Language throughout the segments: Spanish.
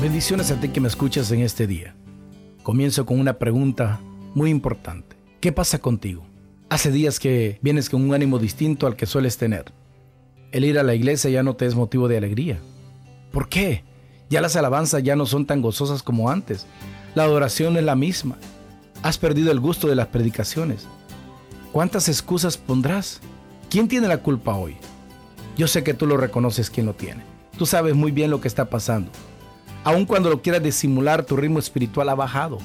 Bendiciones a ti que me escuchas en este día. Comienzo con una pregunta muy importante. ¿Qué pasa contigo? Hace días que vienes con un ánimo distinto al que sueles tener. El ir a la iglesia ya no te es motivo de alegría. ¿Por qué? Ya las alabanzas ya no son tan gozosas como antes. La adoración es la misma. Has perdido el gusto de las predicaciones. ¿Cuántas excusas pondrás? ¿Quién tiene la culpa hoy? Yo sé que tú lo reconoces quién lo tiene. Tú sabes muy bien lo que está pasando. Aun cuando lo quieras disimular, tu ritmo espiritual ha bajado.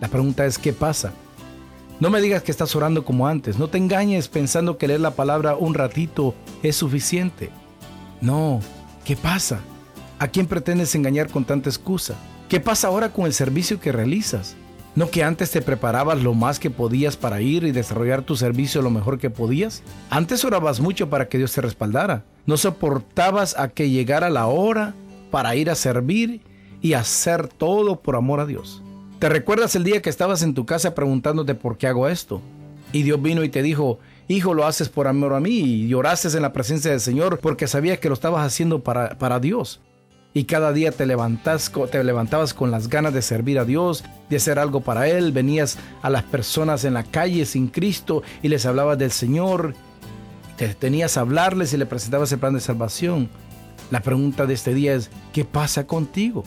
La pregunta es, ¿qué pasa? No me digas que estás orando como antes. No te engañes pensando que leer la palabra un ratito es suficiente. No, ¿qué pasa? ¿A quién pretendes engañar con tanta excusa? ¿Qué pasa ahora con el servicio que realizas? ¿No que antes te preparabas lo más que podías para ir y desarrollar tu servicio lo mejor que podías? Antes orabas mucho para que Dios te respaldara. No soportabas a que llegara la hora para ir a servir y hacer todo por amor a Dios. ¿Te recuerdas el día que estabas en tu casa preguntándote por qué hago esto? Y Dios vino y te dijo, hijo, lo haces por amor a mí y lloraste en la presencia del Señor porque sabías que lo estabas haciendo para, para Dios. Y cada día te, levantas, te levantabas con las ganas de servir a Dios, de hacer algo para Él. Venías a las personas en la calle sin Cristo y les hablabas del Señor. Te tenías a hablarles y le presentabas el plan de salvación. La pregunta de este día es, ¿qué pasa contigo?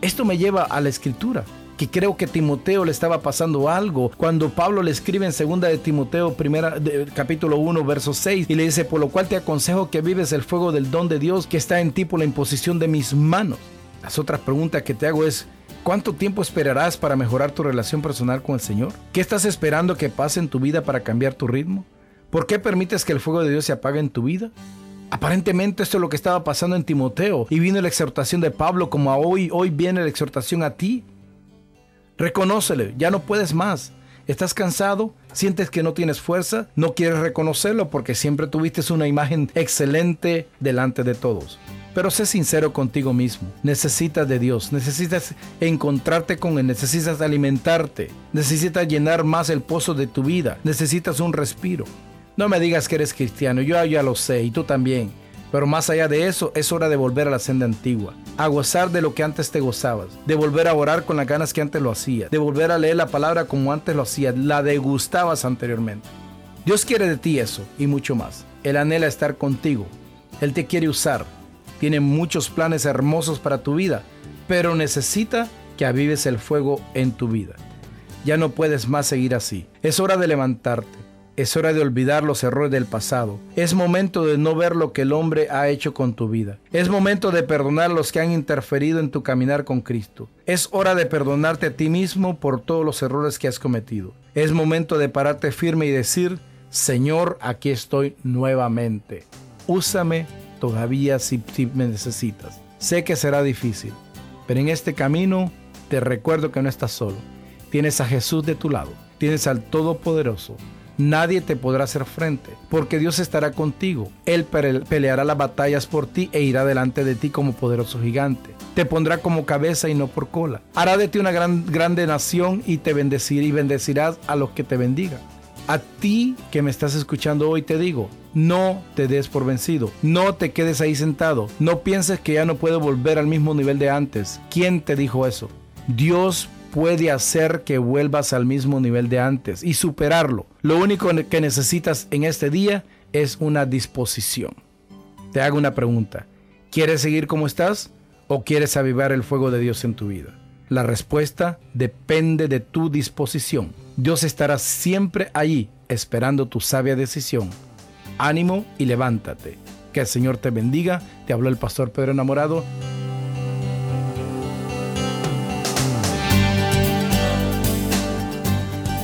Esto me lleva a la escritura, que creo que Timoteo le estaba pasando algo cuando Pablo le escribe en segunda de Timoteo, primera, capítulo 1, verso 6, y le dice, por lo cual te aconsejo que vives el fuego del don de Dios que está en ti por la imposición de mis manos. Las otras preguntas que te hago es, ¿Cuánto tiempo esperarás para mejorar tu relación personal con el Señor? ¿Qué estás esperando que pase en tu vida para cambiar tu ritmo? ¿Por qué permites que el fuego de Dios se apague en tu vida? Aparentemente esto es lo que estaba pasando en Timoteo y vino la exhortación de Pablo como a hoy, hoy viene la exhortación a ti. Reconócele, ya no puedes más. ¿Estás cansado? ¿Sientes que no tienes fuerza? ¿No quieres reconocerlo porque siempre tuviste una imagen excelente delante de todos? Pero sé sincero contigo mismo. Necesitas de Dios, necesitas encontrarte con Él, necesitas alimentarte, necesitas llenar más el pozo de tu vida, necesitas un respiro. No me digas que eres cristiano, yo ya lo sé y tú también. Pero más allá de eso, es hora de volver a la senda antigua, a gozar de lo que antes te gozabas, de volver a orar con las ganas que antes lo hacías, de volver a leer la palabra como antes lo hacías, la degustabas anteriormente. Dios quiere de ti eso y mucho más. Él anhela estar contigo. Él te quiere usar. Tiene muchos planes hermosos para tu vida, pero necesita que avives el fuego en tu vida. Ya no puedes más seguir así. Es hora de levantarte es hora de olvidar los errores del pasado. Es momento de no ver lo que el hombre ha hecho con tu vida. Es momento de perdonar a los que han interferido en tu caminar con Cristo. Es hora de perdonarte a ti mismo por todos los errores que has cometido. Es momento de pararte firme y decir, Señor, aquí estoy nuevamente. Úsame todavía si, si me necesitas. Sé que será difícil, pero en este camino te recuerdo que no estás solo. Tienes a Jesús de tu lado. Tienes al Todopoderoso nadie te podrá hacer frente, porque Dios estará contigo. Él peleará las batallas por ti e irá delante de ti como poderoso gigante. Te pondrá como cabeza y no por cola. Hará de ti una gran, grande nación y te bendecirá y bendecirás a los que te bendigan. A ti que me estás escuchando hoy te digo, no te des por vencido, no te quedes ahí sentado, no pienses que ya no puedo volver al mismo nivel de antes. ¿Quién te dijo eso? Dios puede hacer que vuelvas al mismo nivel de antes y superarlo. Lo único que necesitas en este día es una disposición. Te hago una pregunta. ¿Quieres seguir como estás o quieres avivar el fuego de Dios en tu vida? La respuesta depende de tu disposición. Dios estará siempre ahí esperando tu sabia decisión. Ánimo y levántate. Que el Señor te bendiga. Te habló el pastor Pedro Enamorado.